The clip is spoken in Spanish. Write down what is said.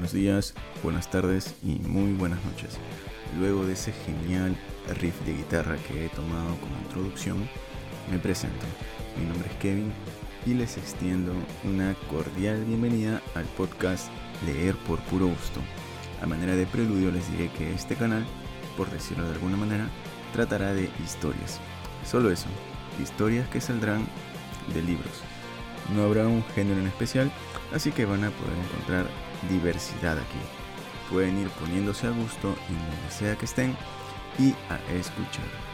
días, buenas tardes y muy buenas noches. Luego de ese genial riff de guitarra que he tomado como introducción, me presento. Mi nombre es Kevin y les extiendo una cordial bienvenida al podcast Leer por puro gusto. A manera de preludio les diré que este canal, por decirlo de alguna manera, tratará de historias. Solo eso, historias que saldrán de libros. No habrá un género en especial, así que van a poder encontrar diversidad aquí. Pueden ir poniéndose a gusto en donde sea que estén y a escuchar.